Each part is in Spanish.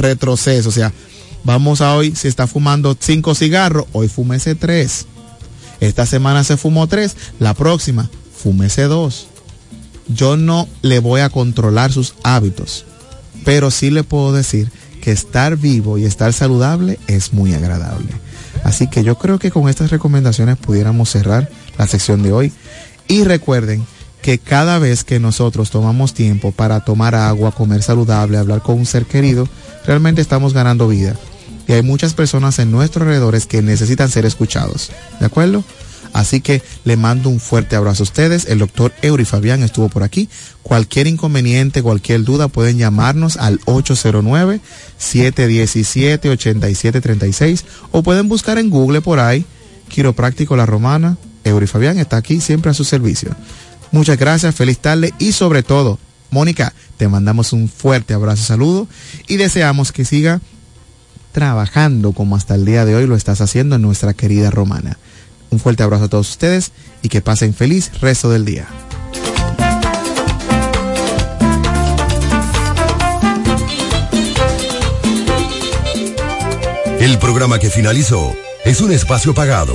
retroceso. O sea, vamos a hoy, si está fumando cinco cigarros, hoy fúmese tres. Esta semana se fumó tres, la próxima, fúmese dos. Yo no le voy a controlar sus hábitos, pero sí le puedo decir que estar vivo y estar saludable es muy agradable. Así que yo creo que con estas recomendaciones pudiéramos cerrar la sección de hoy. Y recuerden que cada vez que nosotros tomamos tiempo para tomar agua, comer saludable, hablar con un ser querido, realmente estamos ganando vida. Y hay muchas personas en nuestros alrededores que necesitan ser escuchados. ¿De acuerdo? Así que le mando un fuerte abrazo a ustedes. El doctor Eury Fabián estuvo por aquí. Cualquier inconveniente, cualquier duda, pueden llamarnos al 809-717-8736 o pueden buscar en Google por ahí, Quiropráctico La Romana. Eury Fabián está aquí siempre a su servicio. Muchas gracias, feliz tarde y sobre todo, Mónica, te mandamos un fuerte abrazo saludo y deseamos que siga trabajando como hasta el día de hoy lo estás haciendo en nuestra querida Romana. Un fuerte abrazo a todos ustedes y que pasen feliz resto del día. El programa que finalizó es un espacio pagado.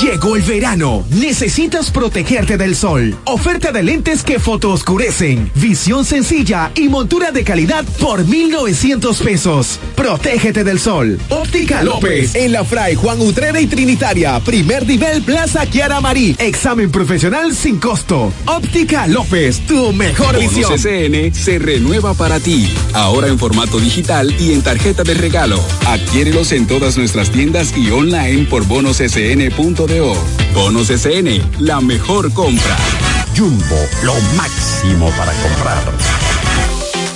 Llegó el verano. Necesitas protegerte del sol. Oferta de lentes que fotooscurecen. Visión sencilla y montura de calidad por 1,900 pesos. Protégete del sol. Óptica López. En la Fray Juan Utrera y Trinitaria. Primer nivel Plaza Kiara Marí. Examen profesional sin costo. Óptica López. Tu mejor visión. CCN se renueva para ti. Ahora en formato digital y en tarjeta de regalo. Adquiérelos en todas nuestras tiendas y online por bonoscn.com Bonos SN, la mejor compra. Jumbo, lo máximo para comprar.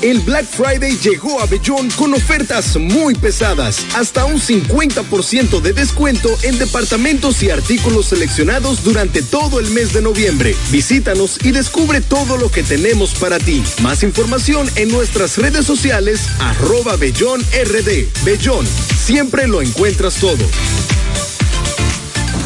El Black Friday llegó a Bellón con ofertas muy pesadas, hasta un 50% de descuento en departamentos y artículos seleccionados durante todo el mes de noviembre. Visítanos y descubre todo lo que tenemos para ti. Más información en nuestras redes sociales, arroba Bellón RD. Bellón, siempre lo encuentras todo.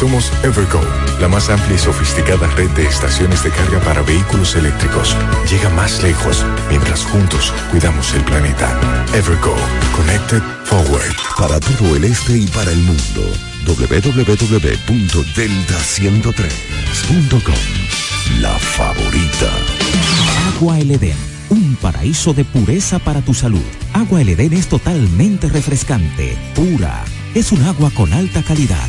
Somos Evergo, la más amplia y sofisticada red de estaciones de carga para vehículos eléctricos. Llega más lejos mientras juntos cuidamos el planeta. Evergo, Connected Forward. Para todo el este y para el mundo, www.delta103.com. La favorita. Agua El Edén, un paraíso de pureza para tu salud. Agua El Edén es totalmente refrescante, pura. Es un agua con alta calidad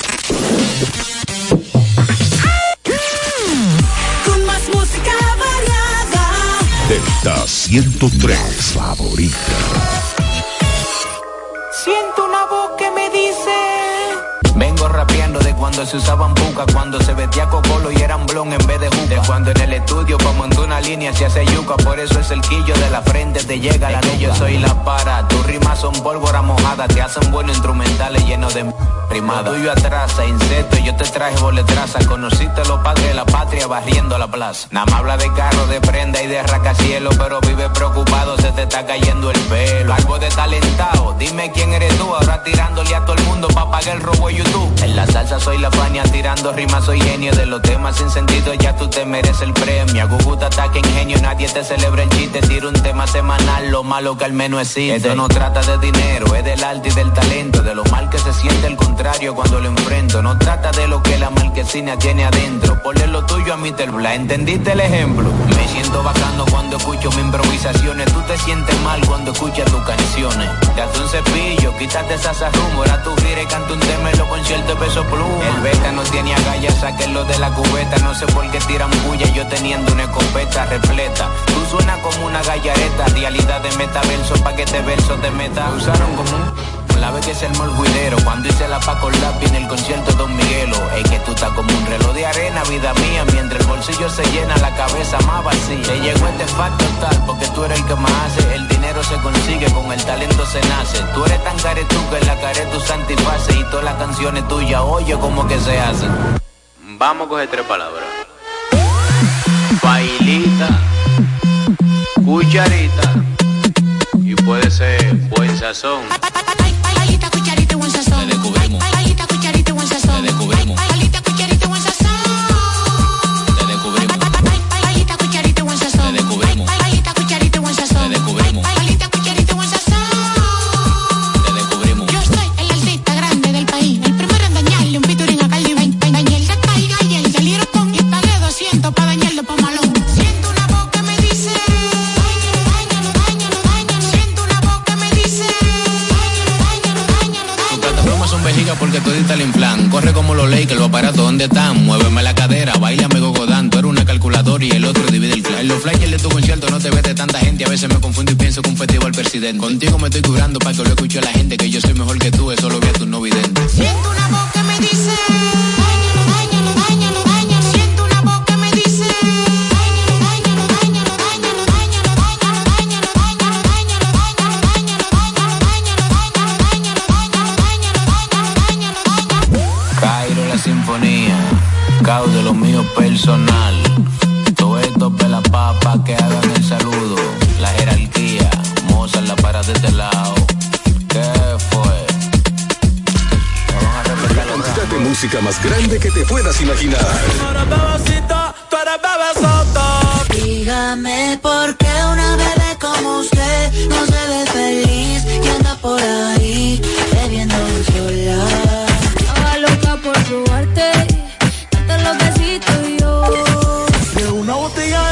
Delta 103 favorita. Siento una voz que me dice. De cuando se usaban buca, cuando se vestía cocolo y eran blon en vez de juca. De cuando en el estudio pa' montar una línea se hace yuca, por eso es el quillo de la frente te llega la de yo soy la para. Tus rimas son pólvora mojada, te hacen buenos instrumentales llenos de primada. Lo tuyo atrasa, insecto, yo te traje boletraza. Conociste los padres de la patria barriendo la plaza. Nada más habla de carro, de prenda y de racacielo, pero vive preocupado, se te está cayendo el pelo. Algo de talentado, dime quién eres tú, ahora tirándole a todo el mundo pa' pagar el robo de YouTube. Salsa soy la fania, tirando rimas soy genio de los temas sin sentido, ya tú te mereces el premio. Guguta ataque ingenio, nadie te celebra el chiste, tiro un tema semanal, lo malo que al menos existe. Esto no trata de dinero, es del arte y del talento, de lo mal que se siente el contrario cuando lo enfrento. No trata de lo que la marquesina tiene adentro, ponle lo tuyo a mi terbla, ¿entendiste el ejemplo? Me siento bacano cuando escucho mis improvisaciones, tú te sientes mal cuando escuchas tus canciones. Date un cepillo, quítate esa rumbo, ahora tú gire, canta un tema en los conciertos peso El beta no tiene agallas, sáquenlo de la cubeta, no sé por qué tiran bulla, yo teniendo una escopeta repleta. Tú suenas como una gallareta, realidad de metaverso, pa' que te verso te meta. Usaron como un la vez que armó el juidero Cuando hice la Paco Lápiz en el concierto Don Miguelo Es que tú estás como un reloj de arena, vida mía Mientras el bolsillo se llena, la cabeza más vacía Te llegó este facto tal porque tú eres el que más hace El dinero se consigue, con el talento se nace. Tú eres tan caretú que en la care tu satisface Y todas las canciones tuyas, oye como que se hacen. Vamos a coger tres palabras. Bailita Cucharita Y puede ser buen sazón. Te descubrimos. Los aparatos, ¿dónde están? Muéveme la cadera, baila me gogodán. Tú eres una calculadora y el otro divide el clan. En los flyers de tu concierto no te ves de tanta gente. A veces me confundo y pienso que un festival presidente. Contigo me estoy curando para que lo escuche la gente. Que yo soy mejor que tú, eso lo vi a tu no vidente. Siento una voz que me dice, sinfonía, caos de lo mío personal. Todo esto pela papa que hagan el saludo, la jerarquía, Mozart la para de este lado. ¿Qué fue? Vamos a la cantidad de música más grande que te puedas imaginar. Tú eres Dígame por qué una bebé como usted no se ve feliz y anda por ahí bebiendo sola. De una botella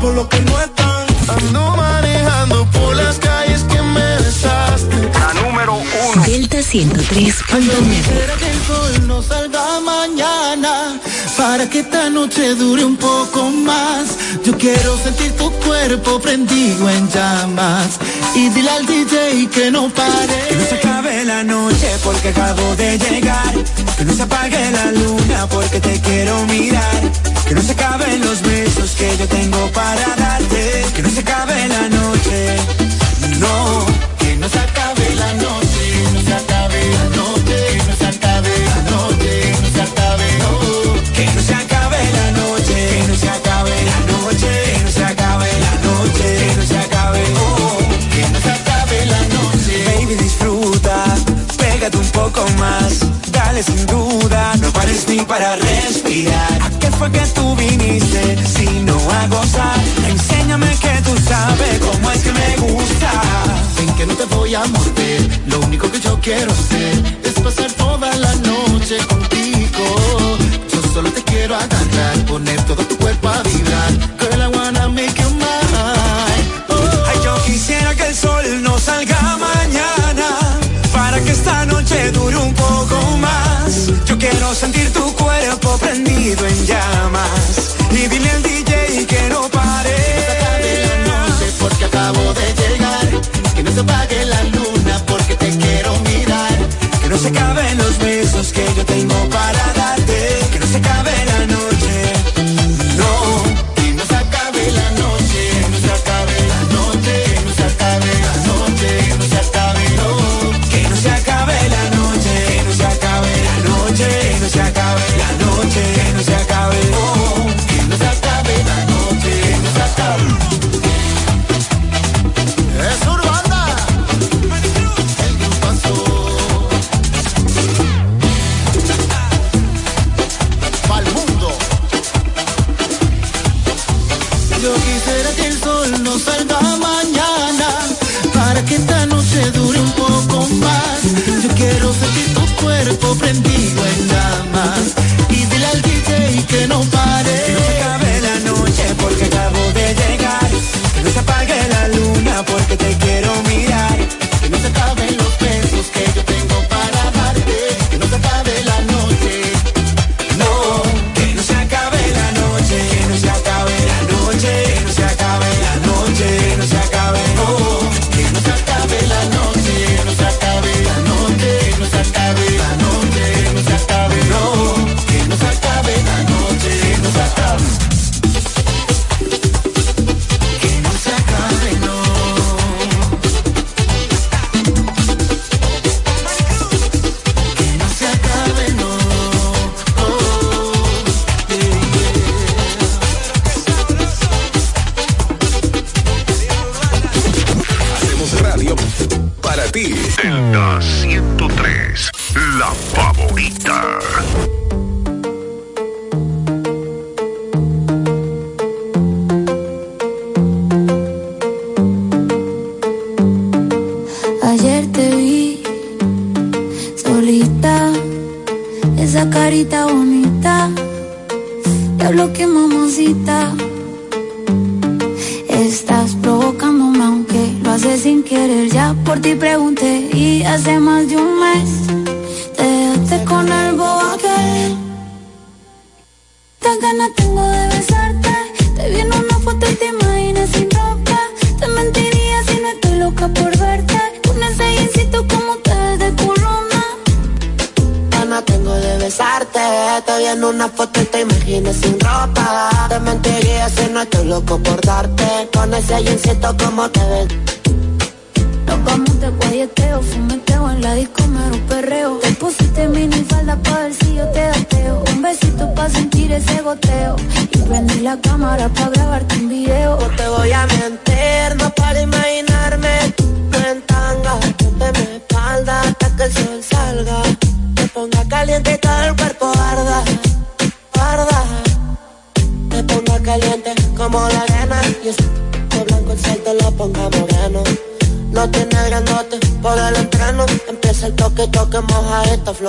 por lo que no están. Ando manejando por las calles que me. La número uno. Delta 103.9. El mañana. Para que esta noche dure un poco más Quiero sentir tu cuerpo prendido en llamas y dile al DJ que no pare. Que no se acabe la noche porque acabo de llegar. Que no se apague la luna porque te quiero mirar. Que no se acaben los besos que yo tengo para darte. Que no se acabe la noche. No. poco más. Dale sin duda, no pares ni para respirar. ¿A qué fue que tú viniste si no a gozar? Enséñame que tú sabes cómo es que me gusta. Ven que no te voy a morder, lo único que yo quiero hacer es pasar toda la noche contigo. Yo solo te quiero agarrar, poner todo tu Quiero sentir tu cuerpo prendido en llamas. Y dile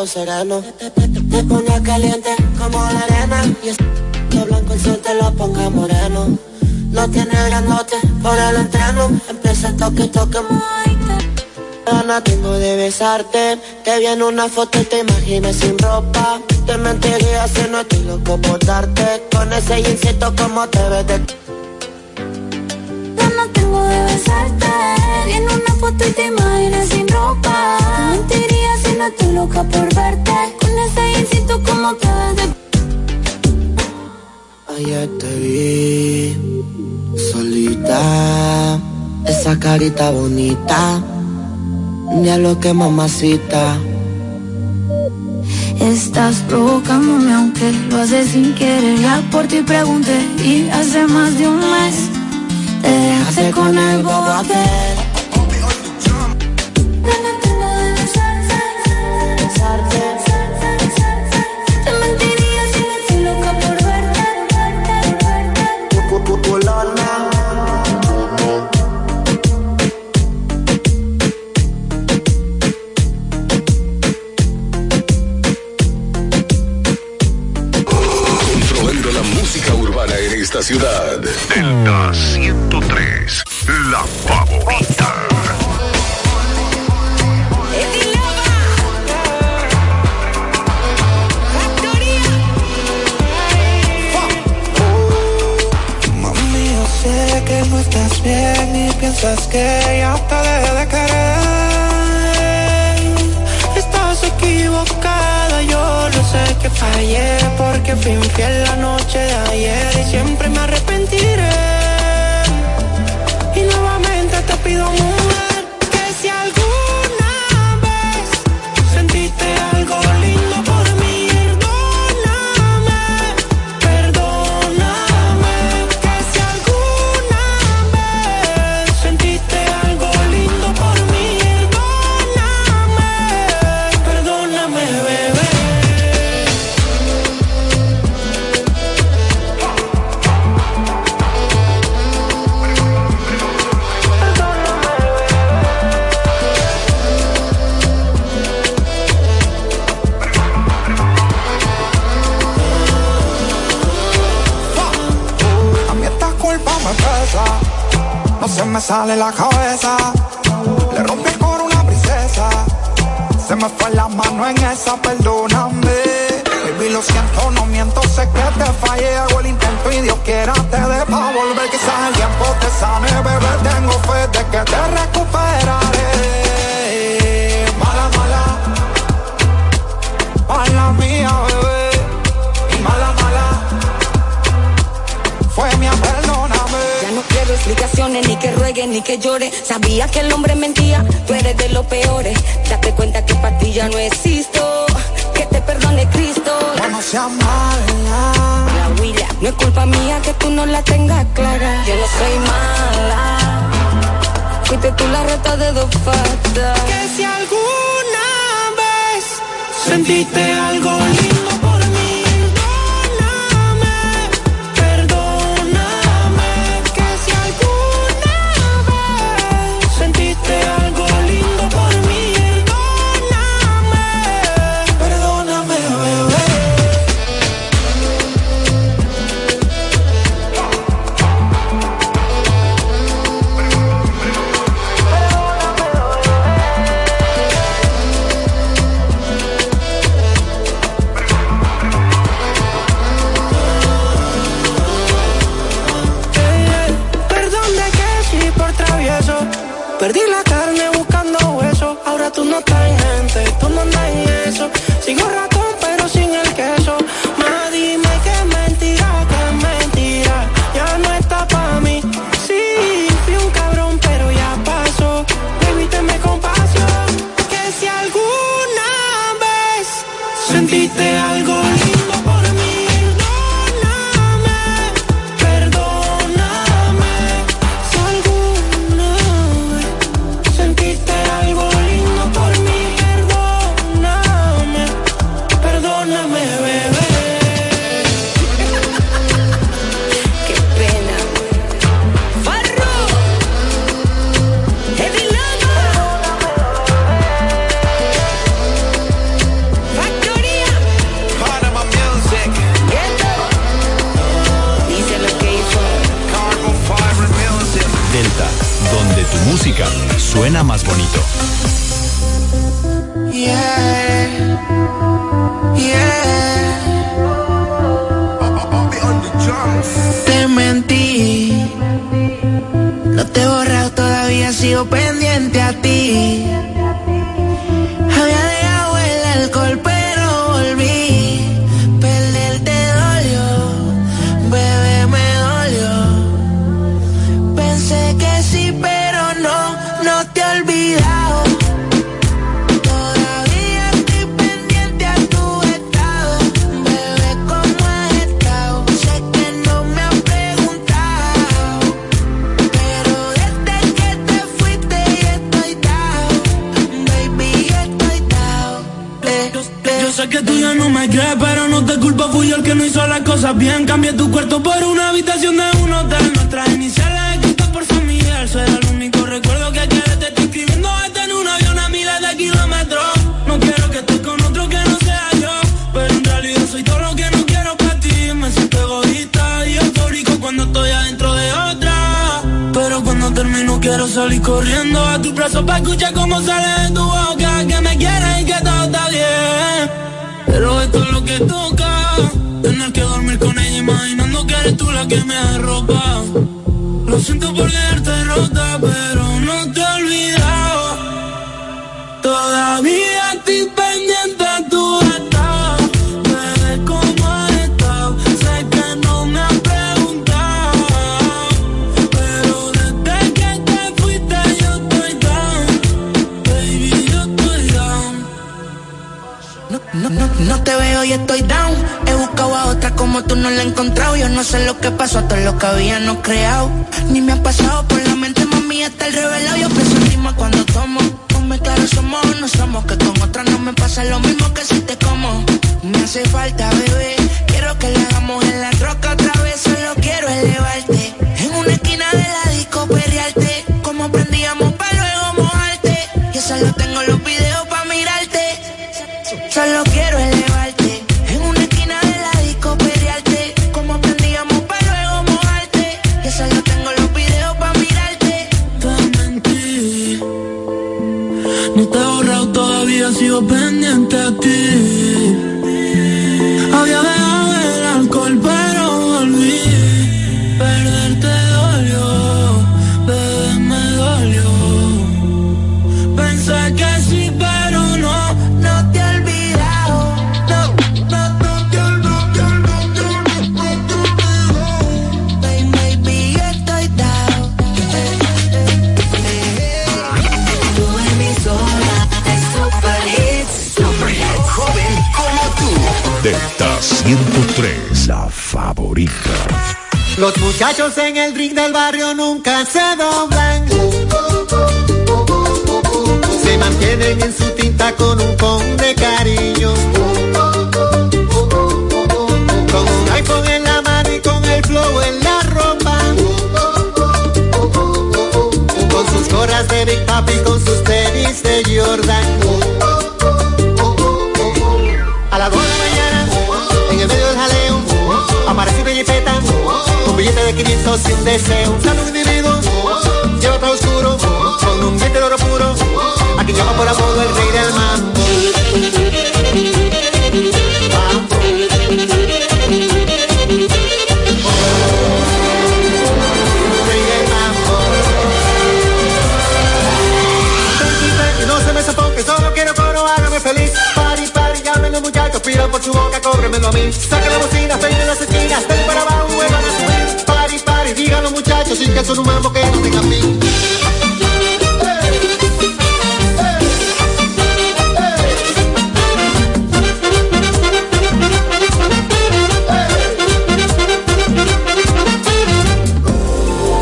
sereno. Te, te, te, caliente como la arena y es de blanco el sol te lo ponga moreno. No tiene grandote por el entreno. Empieza el toque, toque, Gana tengo de besarte Te vi en una foto y te imaginé sin ropa Te mentiría si no estoy loco por darte Con ese jeansito como te ves de estoy loca por verte. Con ese jeansito como te ves de Ayer te vi solita, esa carita bonita, ya lo que mamacita. Estás provocándome aunque lo haces sin querer. Ya por ti pregunté y hace más de un mes Te dejaste con el bobo aquel Delta 103, la favorita. Mami, yo sé que no estás bien y piensas que ya te dejé de querer. Estás equivocada, yo lo sé que fallé porque fui infiel la noche de ayer y siempre me arrepentiré. No se me sale la cabeza. Le rompí el coro una princesa, se me fue la mano en esa, perdóname. Baby, lo siento, no miento, sé que te fallé, hago el intento y Dios quiera te dé pa' volver. Quizás el tiempo te sane, bebé, tengo fe de que te recuperaré. Ni que ruegue, ni que llore. Sabía que el hombre mentía, tú eres de los peores. Date cuenta que para ti ya no existo. Que te perdone Cristo. Ya no seas mala. La huila, no es culpa mía que tú no la tengas clara. Yo no soy mala. Fuiste tú la reta de dos patas. Que si alguna vez sentiste algo lindo Sigo tú no la he encontrado. Yo no sé lo que pasó, todo lo que habíamos creado. Ni me ha pasado por la mente, mami, está el revelado. Yo pienso en cuando tomo. Ponme claro, somos o no somos. Que con otra no me pasa lo mismo que si te como. Me hace falta, bebé. Quiero que le hagamos Los muchachos en el ring del barrio nunca se doblan. Se mantienen en su tinta con un con de cariño. Con un iPhone en la mano y con el flow en la ropa. Con sus gorras de Big Papi con sus un billete de 500 y un deseo. Sale un individuo, lleva todo oscuro, con un diente de oro puro, a quien llama por apodo el rey del mambo. Feliz. Pari, pari, llamen los muchachos, pidan por su boca, cóbremelo a mí. Saca la bocina, peinen las esquinas, den para los muchachos, sin que son mambo que no tenga fin.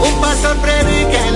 Un pastor predica en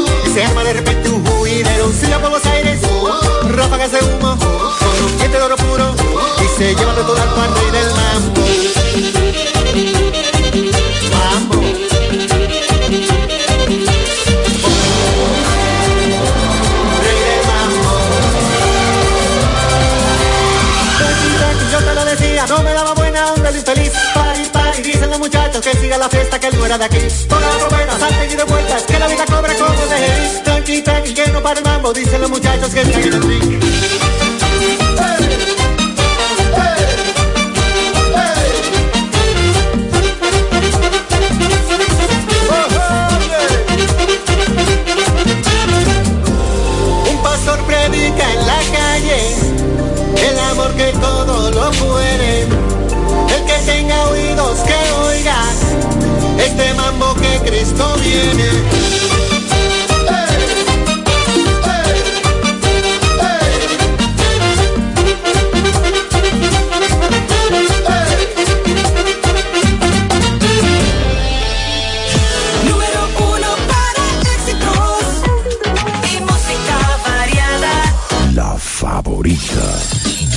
arma de repente un. Sigue por los aires, ráfagas de humo, con un diente de oro puro y se lleva de al rey del mambo. Mambo. Rey del mambo. Yo te lo decía, no me daba muchachos que siga la fiesta, que él no era de aquí. Ponga la trompeta, salten y vueltas, que la vida cobra como de Jerez. Tranqui, tranqui, que no para el mambo, dicen los muchachos que están en el ring.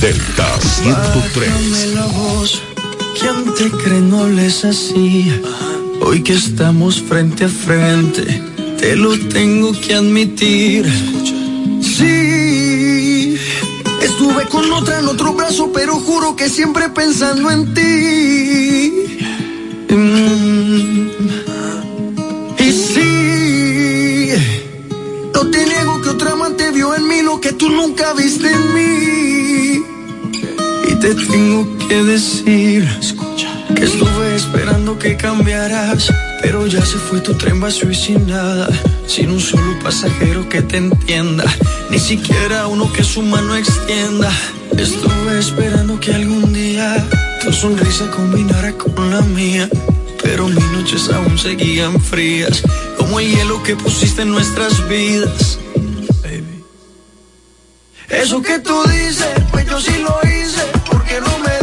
Delta 103. Bájame la voz, ¿quién te cree no les así? Hoy que estamos frente a frente, te lo tengo que admitir. Sí, estuve con otra en otro brazo, pero juro que siempre pensando en ti. Mm. Y sí, no te niego que otra amante vio en mí lo que tú nunca viste en mí. Y te tengo que decir que estuve esperando que cambiaras, pero ya se fue tu tren vacío y sin nada, sin un solo pasajero que te entienda, ni siquiera uno que su mano extienda. Estuve esperando que algún día tu sonrisa combinara con la mía, pero mis noches aún seguían frías, como el hielo que pusiste en nuestras vidas. Eso que tú dices, pues yo sí lo hice, porque no me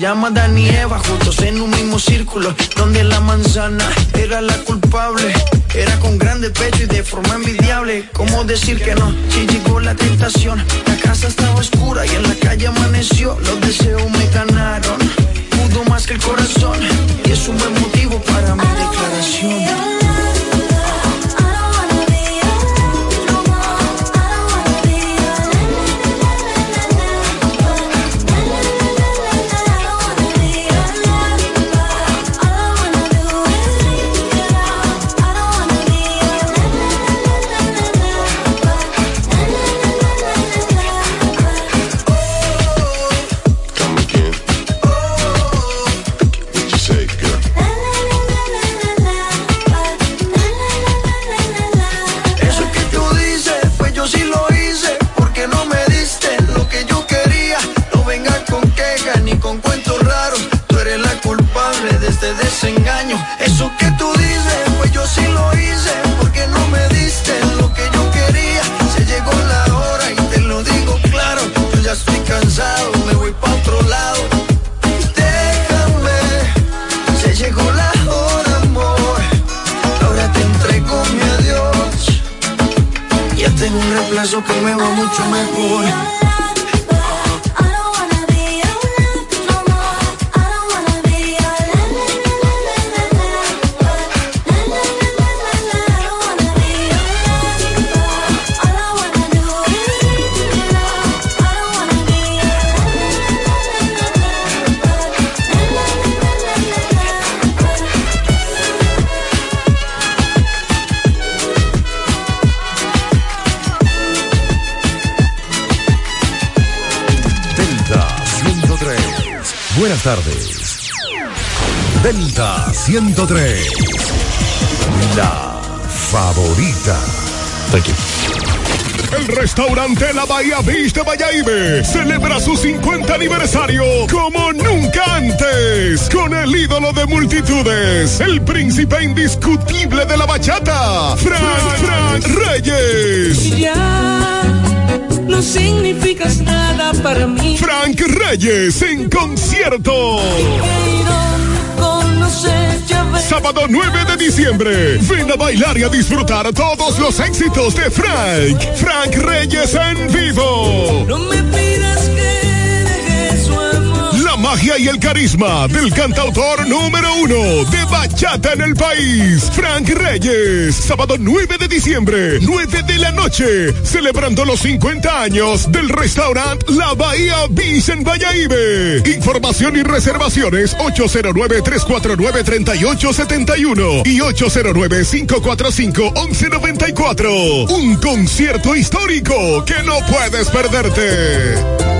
llama Dani y Eva, juntos en un mismo círculo. Donde la manzana era la culpable. Era con grande pecho y de forma envidiable. ¿Cómo decir que no? Si llegó la tentación. La casa estaba oscura y en la calle amaneció. Los deseos me ganaron. Pudo más que el corazón. Reemplazo que me va mucho mejor. Tardes. Delta 103. La favorita. El restaurante La Bahía Beach de Bayaibe celebra su 50 aniversario como nunca antes con el ídolo de multitudes, el príncipe indiscutible de la bachata, Frank, Frank Reyes. Ya no significas nada para mí. Frank Reyes en concierto. Sábado 9 de diciembre. Ven a bailar y a disfrutar todos los éxitos de Frank. Frank Reyes en vivo. No me magia y el carisma del cantautor número uno de bachata en el país, Frank Reyes. Sábado 9 de diciembre, 9 de la noche, celebrando los 50 años del restaurante La Bahía Beach en Valladolid. Información y reservaciones 809-349-3871 y 809-545-1194. Un concierto histórico que no puedes perderte.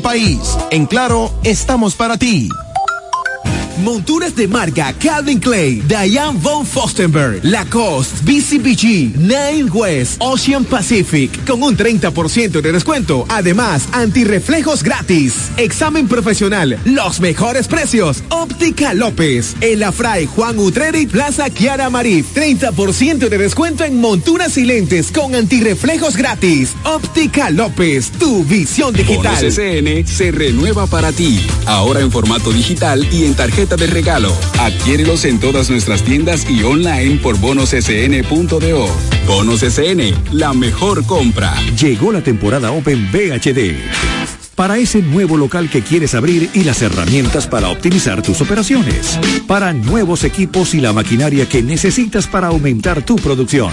país. En Claro, estamos para ti. Monturas de marca Calvin Clay, Diane von Fostenberg, Lacoste, BCBG, Nine West, Ocean Pacific, con un 30% de descuento. Además, antirreflejos gratis. Examen profesional, los mejores precios. Óptica López, El Afray Juan Utreri, Plaza Kiara Marif. 30% de descuento en monturas y lentes con antirreflejos gratis. Óptica López, tu visión digital. SN se renueva para ti. Ahora en formato digital y en tarjeta de regalo. Adquiérelos en todas nuestras tiendas y online por bonossn.do. Bonos SN, la mejor compra. Llegó la temporada Open VHD. Para ese nuevo local que quieres abrir y las herramientas para optimizar tus operaciones. Para nuevos equipos y la maquinaria que necesitas para aumentar tu producción.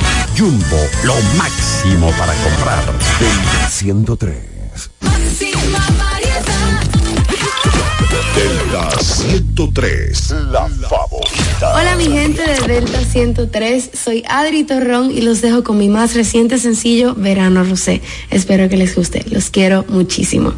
Jumbo, lo máximo para comprar. Delta 103. Delta 103, la favorita. Hola mi gente de Delta 103, soy Adri Torrón y los dejo con mi más reciente sencillo, Verano Rosé. Espero que les guste, los quiero muchísimo.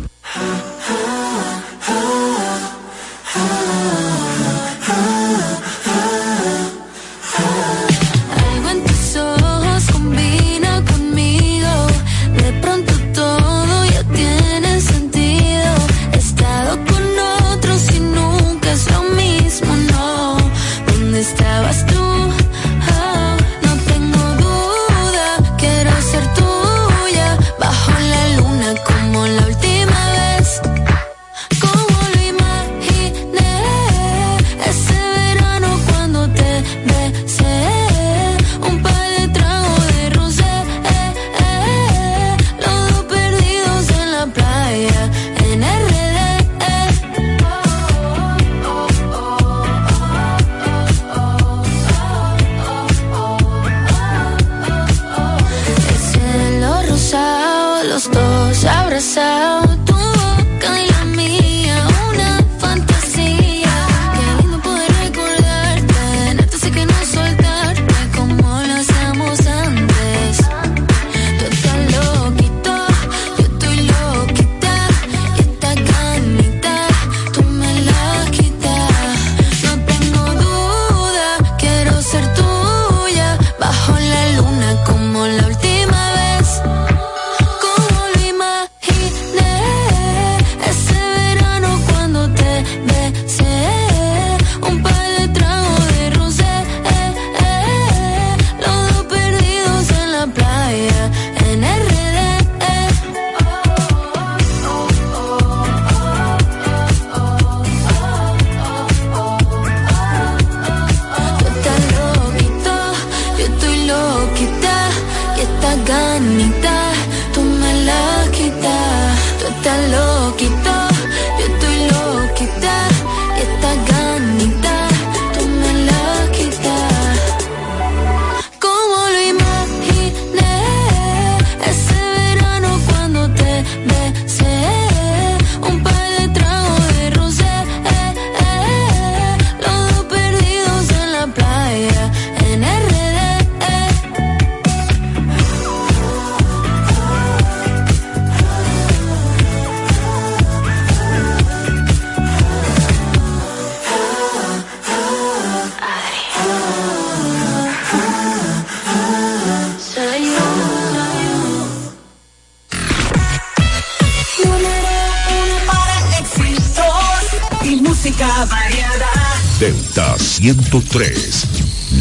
103,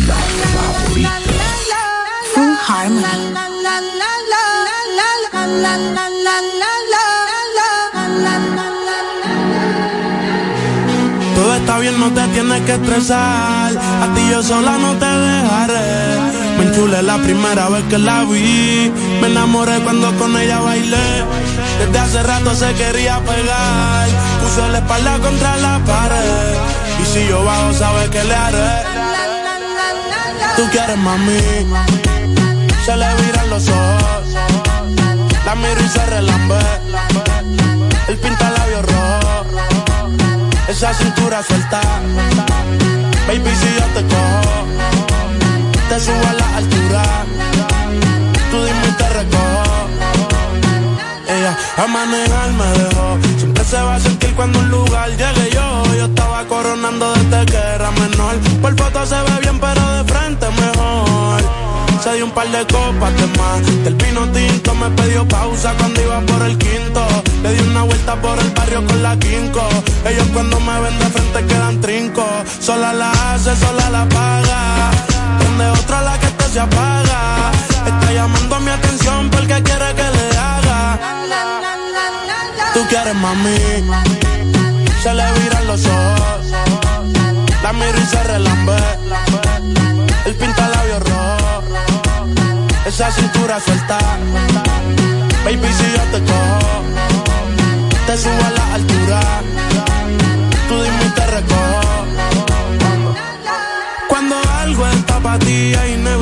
la favorita. Full Harmony. Todo está bien, no te tienes que estresar. A ti yo sola no te dejaré. Me enchulé la primera vez que la vi. Me enamoré cuando con ella bailé. Desde hace rato se quería pegar. Puso la espalda contra la pared. Y si yo bajo, sabes que le haré. Tú quieres mami. Se le viran los ojos. La miro y se relambe. El pinta labios rojo. Esa cintura suelta. Baby, si yo te cojo, te subo a la altura. Tú dime y te. Ella a manejar me dejó. Siempre se va a sentir cuando un lugar llegue yo. Yo estaba coronando desde que era menor. Por foto se ve bien, pero de frente mejor. Se dio un par de copas de más. Del vino tinto me pidió pausa cuando iba por el quinto. Le di una vuelta por el barrio con la quinco. Ellos cuando me ven de frente quedan trinco. Sola la hace, sola la paga. Donde otra la que te se apaga. mami. Se le viran los ojos. La miro y se relambe. El pinta labios rojo. Esa cintura suelta. Baby, si yo te cojo, te subo a la altura. Tú dime y te recojo. Cuando algo está para ti, es inevitable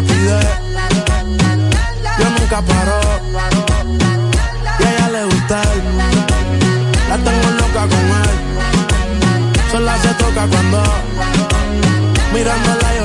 Yo nunca paro. Y a ella le gusta. La tengo loca con él. Sola se toca cuando mirándola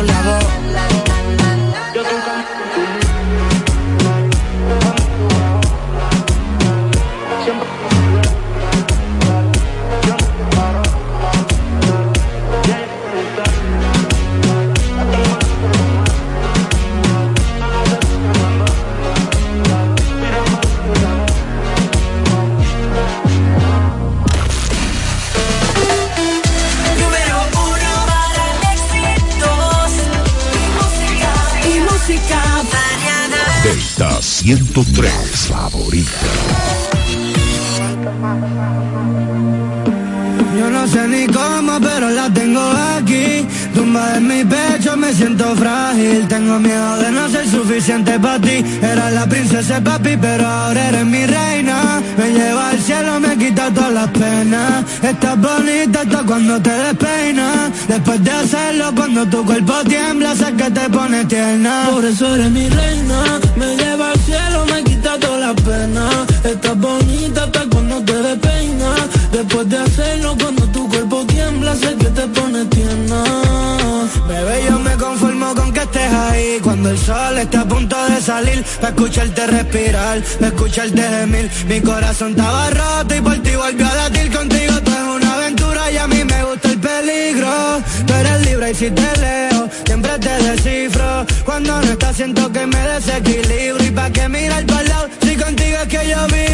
103, favorita. Yo no sé ni cómo, pero la tengo aquí. En mi pecho, me siento frágil. Tengo miedo de no ser suficiente para ti. Era la princesa papi, pero ahora eres mi reina. Me lleva al cielo, me quita todas las penas. Estás bonita hasta cuando te despeinas. Después de hacerlo, cuando tu cuerpo tiembla, sé que te pone tierna. Por eso eres mi reina, me lleva al cielo, me quita toda la pena. Estás bonita hasta cuando te despeinas. Después de hacerlo, cuando tu cuerpo tiembla, sé que te pone tierna. Bebé, yo me conformo con que estés ahí. Cuando el sol esté a punto de salir Pa' escucharte respirar, pa' escucharte gemir. Mi corazón estaba roto y por ti volvió a latir. Contigo todo es una aventura y a mí me gusta el peligro. Tú eres libre y si te leo, siempre te descifro. Cuando no estás siento que me desequilibro. Y pa' que mirar para lado, si contigo es que yo vibro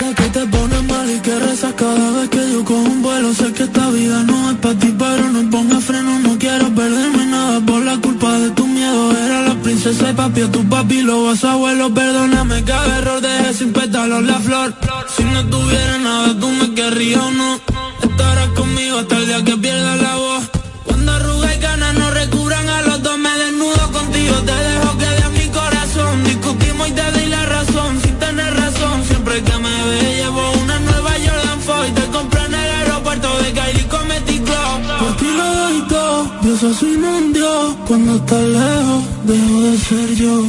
Sé que te pones mal y que rezas cada vez que yo cojo un vuelo. Sé que esta vida no es para ti, pero no pongas freno. No quiero perderme nada por la culpa de tu miedo. Era la princesa y papi, a tu papi lo vas a abuelo. Perdóname cada error, dejé sin pétalos la flor. Si no tuviera nada, tú me querrías o no. Estarás conmigo hasta el día que pierda la un Dios. Cuando estás lejos, dejo de ser yo.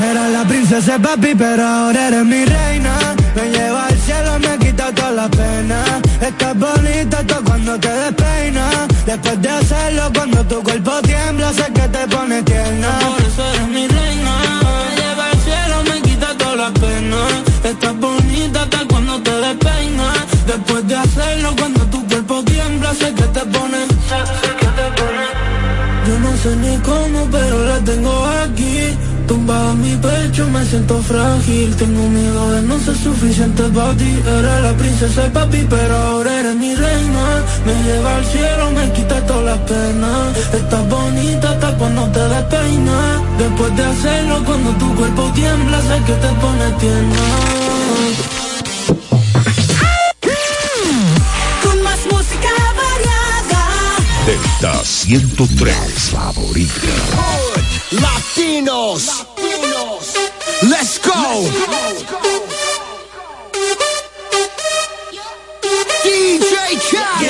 Era la princesa papi, pero ahora eres mi reina. Me lleva al cielo, me quita todas las penas. Estás bonita hasta cuando te despeinas. Después de hacerlo, cuando tu cuerpo tiembla, sé que te pone tierna. Por eso eres mi reina. Me lleva al cielo, me quita todas las penas. Estás bonita hasta cuando te despeinas. Después de hacerlo, cuando tu sé que te pone. Yo no sé ni cómo, pero la tengo aquí. Tumbada en mi pecho, me siento frágil. Tengo miedo de no ser suficiente para ti. Era la princesa y papi, pero ahora eres mi reina. Me lleva al cielo, me quita todas las penas. Estás bonita hasta cuando te despeinas. Después de hacerlo, cuando tu cuerpo tiembla, sé que te pone tierna. Delta 103, favorita. Latinos. Let's go. DJ Khaled.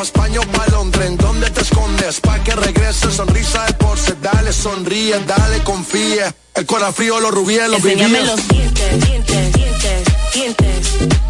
Pa' España o pa' Londres, ¿en dónde te escondes? Pa' que regrese, sonrisa de porce, dale, sonríe, dale, confía. El corazón frío, los rubíes, los Enséñame los dientes, dientes, dientes, dientes.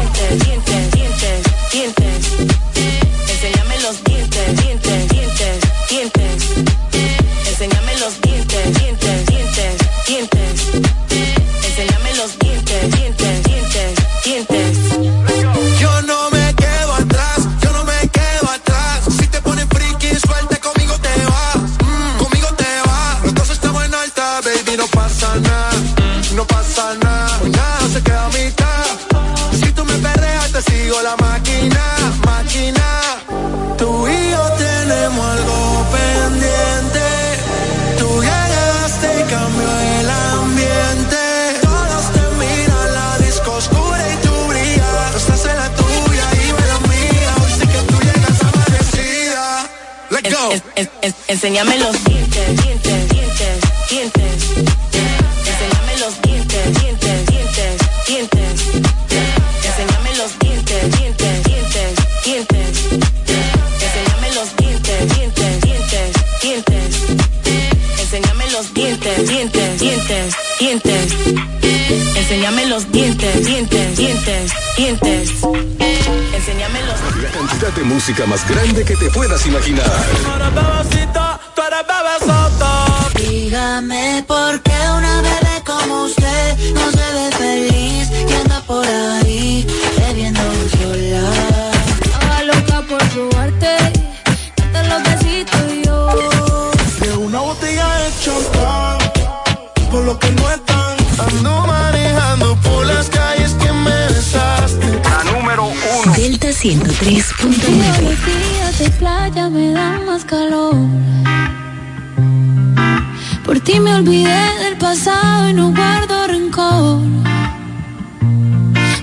Música más grande que te puedas imaginar. Dígame por qué una bebé como usted no se ve feliz y anda por ahí bebiendo sola. Estaba loca por probarte, darte los besitos y yo. De una botella de champán, por lo que no están. Ando 103.9. Los días de playa me dan más calor. Por ti me olvidé del pasado y no guardo rencor.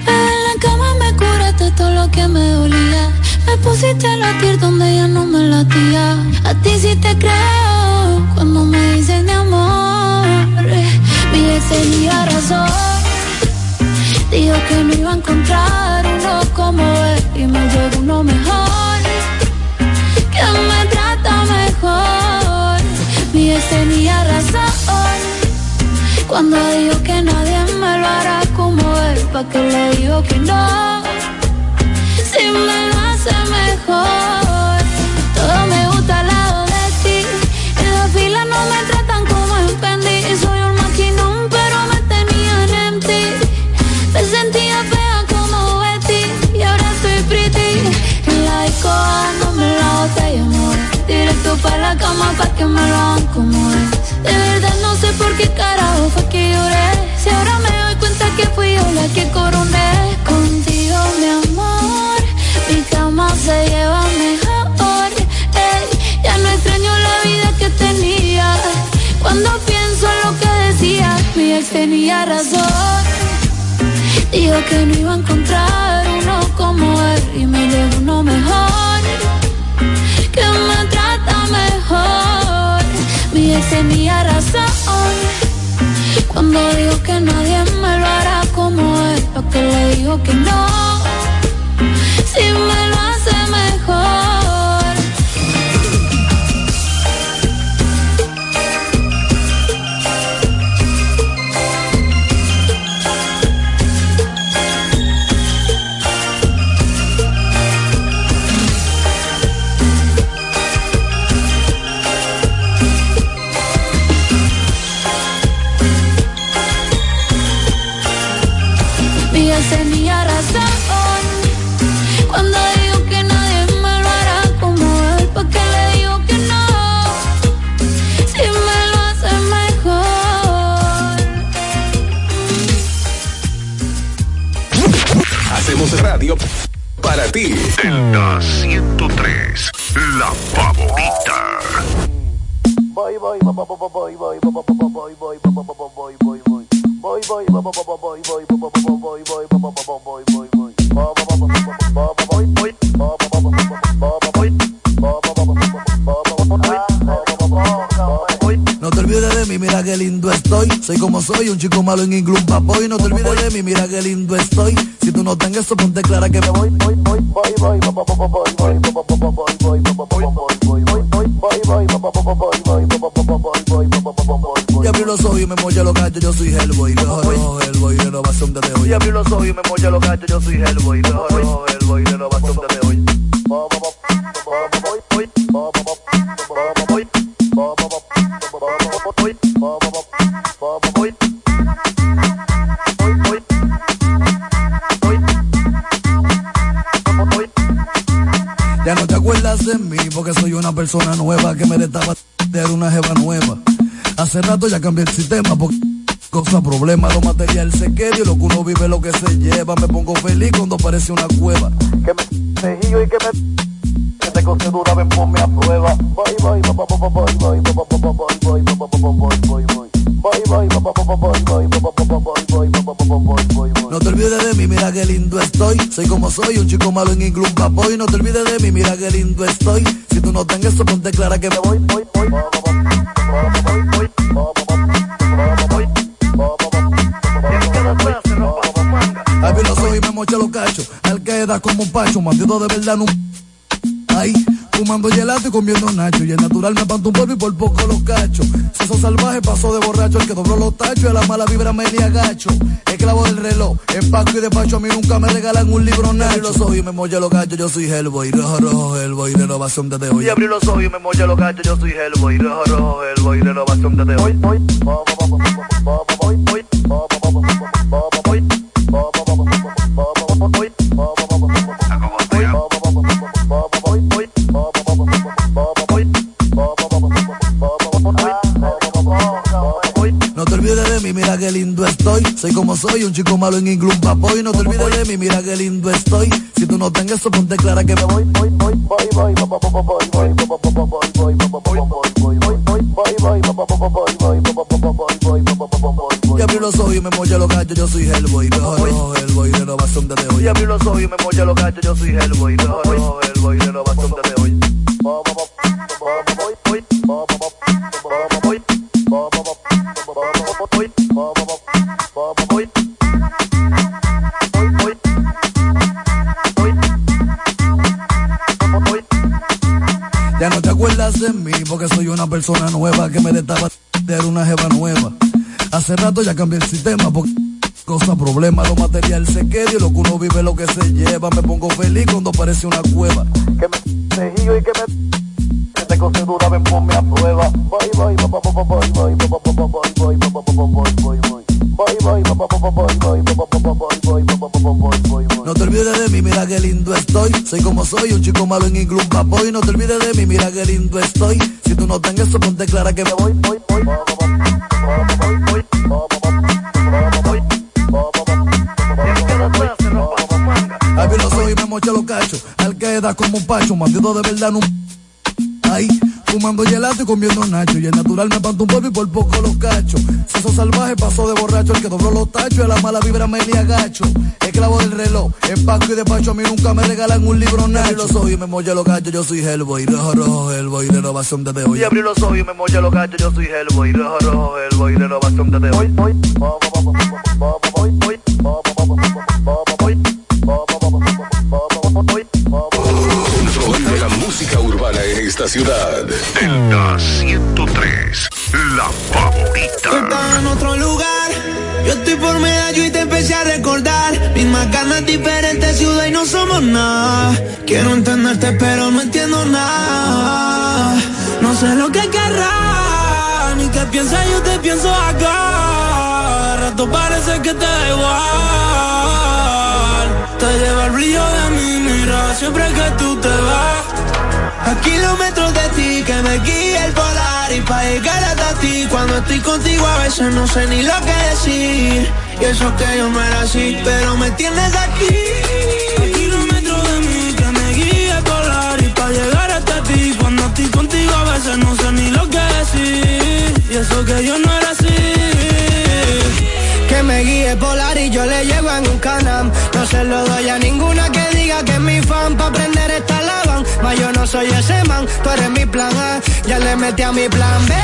En la cama me curaste todo lo que me dolía. Me pusiste a latir donde ya no me latía. A ti sí te creo cuando me dices de amor. Mi ex tenía razón. Dijo que no iba a encontrar y me llegó uno mejor. Que me trata mejor. Mi ex tenía razón. Cuando dijo que nadie me lo hará como él, pa' que le digo que no. Para la cama pa' que me lo hagan como es. De verdad no sé por qué carajo fue que lloré. Si ahora me doy cuenta que fui yo la que coroné. Contigo, mi amor, mi cama se lleva mejor. Ey, ya no extraño la vida que tenía. Cuando pienso en lo que decía, mi ex tenía razón. Dijo que no iba a encontrar uno como él y me llegó uno mejor, tenía razón cuando dijo que nadie me lo hará como él, lo que le digo que no, si me lo hace mejor. Malo en inglés, papoy. No te olvides de mí, mira qué lindo estoy. Si tú no tengas eso, ponte clara que me voy, voy, voy, voy, voy, voy, voy, voy, voy, y abrí los ojos y me molla los gallos, yo soy Hellboy, rojo, rojo, Hellboy, renovación de hoy. Y abrí los ojos y me molla los gallos, yo soy Hellboy, rojo, rojo, Hellboy, renovación de porque soy una persona nueva que me destapa de una jeva nueva. Hace rato ya cambié el sistema porque cosa problema, lo material se queda y lo que uno vive lo que se lleva. Me pongo feliz cuando aparece una cueva. Que me y que me que te coge dura, ven ponme a prueba. Voy, voy, voy, voy, voy, voy, voy, voy, voy, voy, voy, voy, voy. Voy, voy. No te olvides de mí, mira qué lindo estoy. Soy como soy, un chico malo en inglés, papoy. No te olvides de mí, mira qué lindo estoy. Si tú no tengas eso, ponte clara que me voy, voy, voy. Abrí los ojos y me los cachos. Al queda como un pacho, bandido de verdad. Fumando gelato y comiendo nacho. Y el natural me panto un polvo y por poco los cachos. Seso salvaje pasó de borracho, el que dobló los tachos y a la mala vibra me le agacho. Esclavo del reloj, empaco y despacho, a mí nunca me regalan un libro nacho. Abrí los ojos y me molla los cachos, yo soy Hellboy, rojo, rojo, Hellboy, renovación desde hoy. Y abrí los ojos y me molla los cachos, yo soy Hellboy, rojo, rojo, Hellboy, renovación desde hoy. Hoy, estoy. Soy como soy, un chico malo en inglés, papoy. No te olvides de mí, mira qué lindo estoy. Si tú no tengas eso, ponte clara que me voy, voy, voy, voy, voy, voy, voy, voy, voy, voy, y abrí los ojos y me molla los gallos, yo soy Hellboy, rojo, rojo, Hellboy, renovación de hoy. Y abrí los ojos y me molla los gallos, yo soy Hellboy, rojo, rojo, Hellboy, renovación de hoy. Persona nueva que me destapa de una jeva nueva. Hace rato ya cambié el sistema porque cosa problema, lo material se queda y lo que uno vive lo que se lleva. Me pongo feliz cuando aparece una cueva. Que me y que me que te dura, ven ponme a prueba. Voy, voy, voy, voy, voy, voy, voy, voy, voy, voy, voy, voy, voy. Voy, no te olvides de mí, mira qué lindo estoy. Soy como soy, un chico malo en inglés, papoy. No te olvides de mí, mira qué lindo estoy. Si tú no tengas eso, ponte clara que me voy, voy, voy. Al soy y me mocha los cachos. Al queda como un pacho, maldito de verdad, no. Ay, fumando gelato y comiendo nacho. Y el natural me panto un polvo y por poco los cachos. Seso salvaje pasó de borracho, el que dobló los tachos y a la mala vibra me le agacho. Esclavo del reloj, empaco y despacho, a mí nunca me regalan un libro nacho. Y los ojos y me molla los gachos, yo soy Hellboy, rojo, rojo, Hellboy, renovación desde hoy. Y abrí los ojos y me molla los gachos, yo soy Hellboy, rojo, rojo, Hellboy, renovación desde hoy. Hoy, Control esta ciudad. Delta 103, la favorita. En otro lugar. Yo estoy por medallo y te empecé a recordar. Mismas ganas, diferentes ciudad y no somos nada. Quiero entenderte, pero no entiendo nada. No sé lo que querrás, ni qué piensas, yo te pienso acá. Rato parece que te da igual. Te lleva el brillo de mi mirada siempre que tú te vas. A kilómetros de ti que me guía el volar y para llegar hasta ti. Cuando estoy contigo a veces no sé ni lo que decir. Y eso que yo no era así, pero me tienes aquí. A kilómetros de mí que me guía el volar y para llegar hasta ti. Cuando estoy contigo a veces no sé ni lo que decir. Y eso que yo no era así. Me guíe polar y yo le llevo en un canam. No se lo doy a ninguna que diga que es mi fan. Pa' aprender esta lavan. Ma yo no soy ese man, tú eres mi plan A. Ya le metí a mi plan B.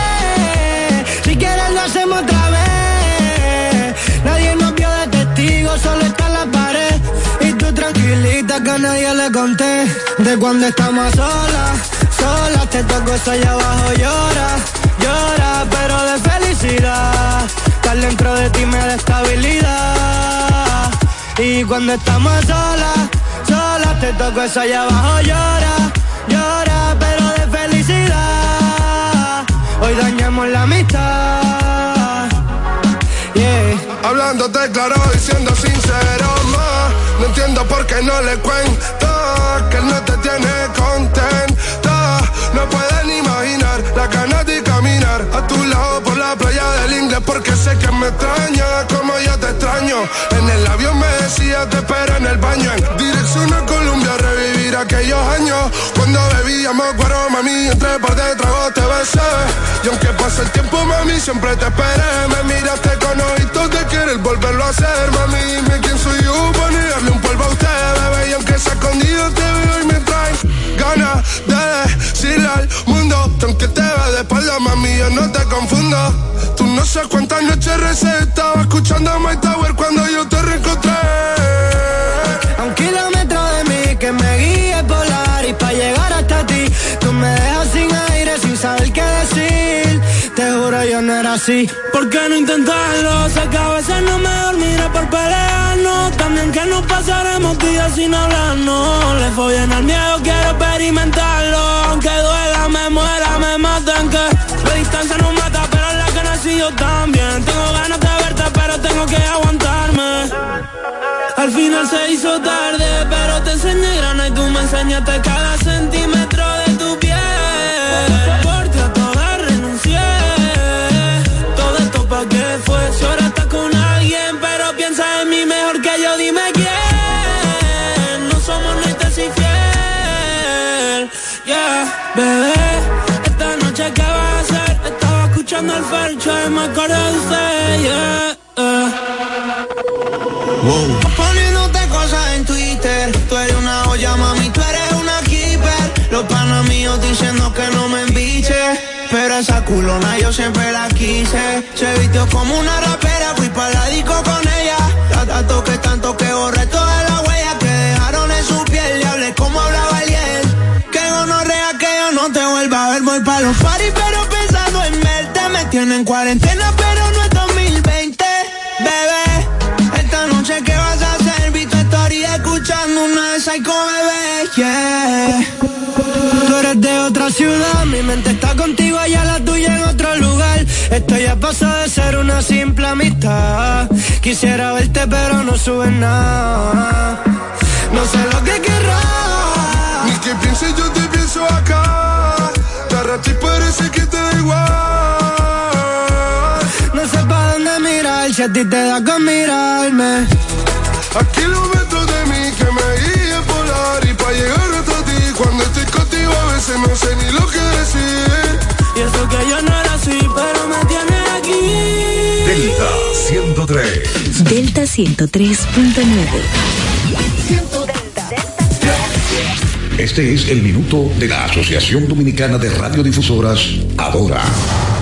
Si quieres lo hacemos otra vez. Nadie nos vio de testigo, solo está la pared. Y tú tranquilita que a nadie le conté. De cuando estamos solas, solas te toco allá abajo llora, llora, pero de felicidad. Estar dentro de ti me da estabilidad. Y cuando estamos solas, solas te toco eso allá abajo llora, llora, pero de felicidad. Hoy dañamos la amistad. Yeah. Hablándote claro y siendo sincero más No entiendo por qué no le cuento Que él no te tiene contenta No pueden imaginar la ganas de caminar A tu lado la playa del inglés Porque sé que me extraña como yo te extraño. En el avión me decía te espero en el baño En dirección a Colombia a aquellos años Cuando bebíamos acuerdo mami Entré por detrás te besé. Y aunque pase el tiempo mami siempre te esperé. Me miraste con ojitos de querer volverlo a hacer Mami. Dime quién soy yo para negarle un polvo a usted Bebé. Y aunque sea escondido te veo y me trae Ganas de decirle al mundo. Que aunque te ve de espalda mami yo no te confundo. Tú no sé cuántas noches recé Estaba escuchando My Tower cuando yo te reencontré. A un así. ¿Por qué no intentarlo? Sé que a veces no me dormiré por pelearnos. También que nos pasaremos días sin hablarnos. Le bien al miedo, quiero experimentarlo. Aunque duela, me muera, me maten. Que la distancia no mata, pero la que nací yo también. Tengo ganas de verte, pero tengo que aguantarme. Al final se hizo tarde, pero te enseñé grana y tú me enseñaste cada centímetro el de. Yeah, Poniéndote cosas en Twitter. Tú eres una olla, mami, tú eres una keeper. Los panas míos diciendo que no me embiche. Pero esa culona yo siempre la quise. Se vistió como una rapera, fui para la disco con ella. La tanto que tanto que borré todas las huellas que dejaron en su piel. Y hablé como hablaba él. Que gonorrea que yo no te vuelva a ver. Voy para los parties, pero en cuarentena, pero no es 2020. Bebé, esta noche ¿qué vas a hacer? Vi tu escuchando una de Psycho Bebé, yeah. Tú eres de otra ciudad, mi mente está contigo, allá la tuya en otro lugar. Esto ya pasó de ser una simple amistad. Quisiera verte, pero no subes nada. No sé lo que querrás. Ni que pienses yo te pienso acá Te parece que te da igual si a ti te da con mirarme. A kilómetros de mí que me guíe polar Y pa' llegar hasta ti Cuando estoy contigo a veces no sé ni lo que decir Y eso que yo no era así, pero me tiene aquí. Delta 103. Delta 103.9. Este es el minuto de la Asociación Dominicana de Radiodifusoras, Adora.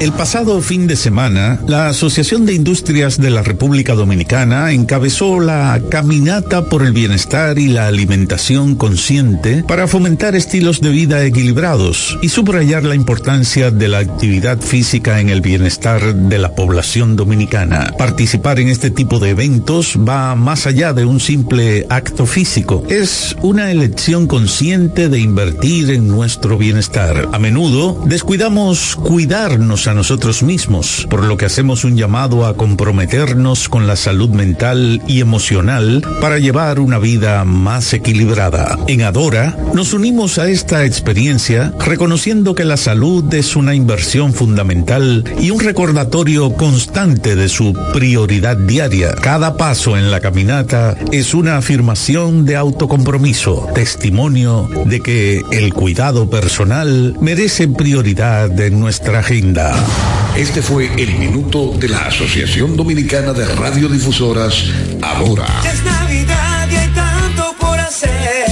El pasado fin de semana, la Asociación de Industrias de la República Dominicana encabezó la Caminata por el Bienestar y la Alimentación Consciente para fomentar estilos de vida equilibrados y subrayar la importancia de la actividad física en el bienestar de la población dominicana. Participar en este tipo de eventos va más allá de un simple acto físico. Es una elección consciente de invertir en nuestro bienestar. A menudo descuidamos cuidarnos a nosotros mismos, por lo que hacemos un llamado a comprometernos con la salud mental y emocional para llevar una vida más equilibrada. En Adora nos unimos a esta experiencia reconociendo que la salud es una inversión fundamental y un recordatorio constante de su prioridad diaria. Cada paso en la caminata es una afirmación de autocompromiso, testimonio de que el cuidado personal merece prioridad en nuestra agenda. Este fue el minuto de la Asociación Dominicana de Radiodifusoras, Ahora. Es Navidad y hay tanto por hacer.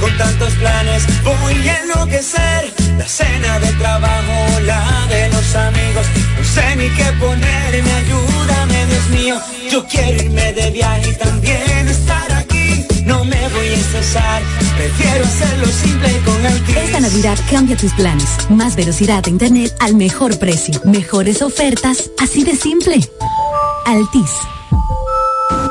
Con tantos planes voy a enloquecer. La cena de trabajo, la de los amigos. No sé ni qué ponerme, ayúdame, Dios mío. Yo quiero irme de viaje y también estar prefiero hacerlo simple con el Esta Navidad cambia tus planes. Más velocidad de internet al mejor precio. Mejores ofertas, así de simple. Altis.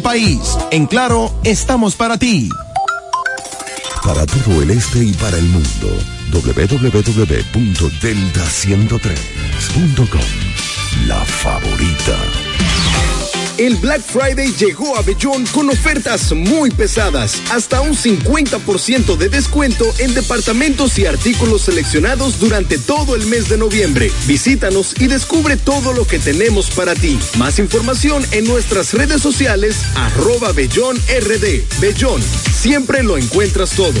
país. En Claro, estamos para ti. Para todo el este y para el mundo, www.delta103.com. La favorita. El Black Friday llegó a Bellón con ofertas muy pesadas, hasta un 50% de descuento en departamentos y artículos seleccionados durante todo el mes de noviembre. Visítanos y descubre todo lo que tenemos para ti. Más información en nuestras redes sociales, arroba Bellón RD. Bellón, siempre lo encuentras todo.